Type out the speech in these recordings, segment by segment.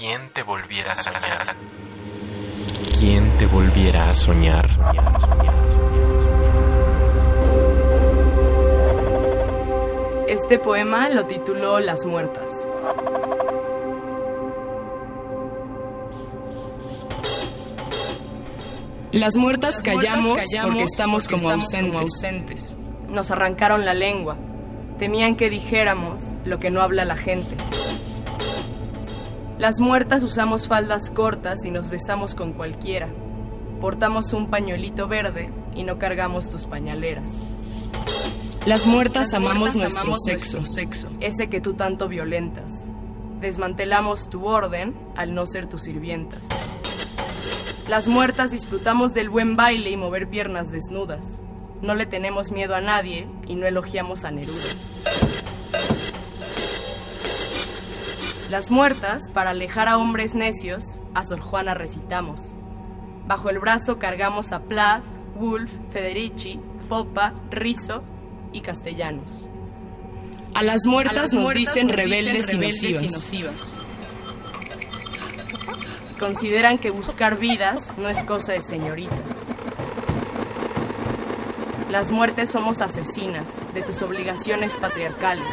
¿Quién te volviera a soñar? ¿Quién te volviera a soñar? Este poema lo tituló Las Muertas. Las muertas callamos, porque estamos como ausentes. Nos arrancaron la lengua. Temían que dijéramos lo que no habla la gente. Las muertas usamos faldas cortas y nos besamos con cualquiera. Portamos un pañuelito verde y no cargamos tus pañaleras. Las muertas amamos nuestro sexo, ese que tú tanto violentas. Desmantelamos tu orden al no ser tus sirvientas. Las muertas disfrutamos del buen baile y mover piernas desnudas. No le tenemos miedo a nadie y no elogiamos a Neruda. Las muertas, para alejar a hombres necios, a Sor Juana recitamos. Bajo el brazo cargamos a Plath, Wolf, Federici, Fopa, Rizo y Castellanos. A las muertas, nos, dicen rebeldes, y nocivas. Consideran que buscar vidas no es cosa de señoritas. Las muertes somos asesinas de tus obligaciones patriarcales,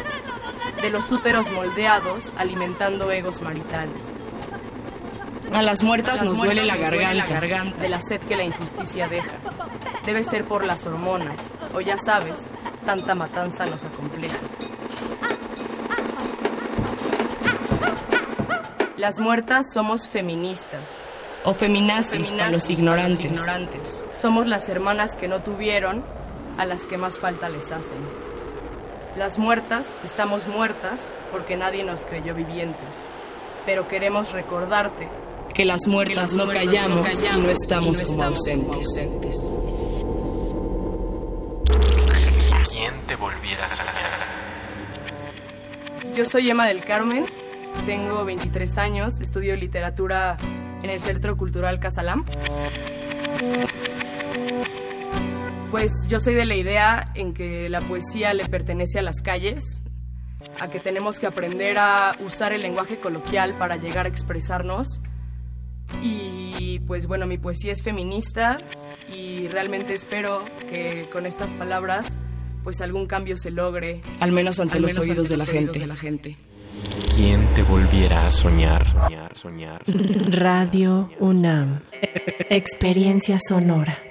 de los úteros moldeados alimentando egos maritales. A las muertas, nos, duele la garganta, de la sed que la injusticia deja. Debe ser por las hormonas, o ya sabes, tanta matanza nos acompleja. Las muertas somos feministas, o feminazis, con los ignorantes. Somos las hermanas que no tuvieron, a las que más falta les hacen. Las muertas estamos muertas porque nadie nos creyó vivientes, pero queremos recordarte que las muertas, no, callamos, y no estamos, como, ausentes. ¿Quién te volviera a soñar? Yo soy Emma del Carmen, tengo 23 años, estudio literatura en el Centro Cultural Casalam. Pues yo soy de la idea en que la poesía le pertenece a las calles, a que tenemos que aprender a usar el lenguaje coloquial para llegar a expresarnos. Y pues bueno, mi poesía es feminista y realmente espero que con estas palabras pues algún cambio se logre, al menos ante, los, oídos, de la, gente. de la gente. ¿Quién te volviera a soñar? soñar, soñar. Radio UNAM. Experiencia sonora.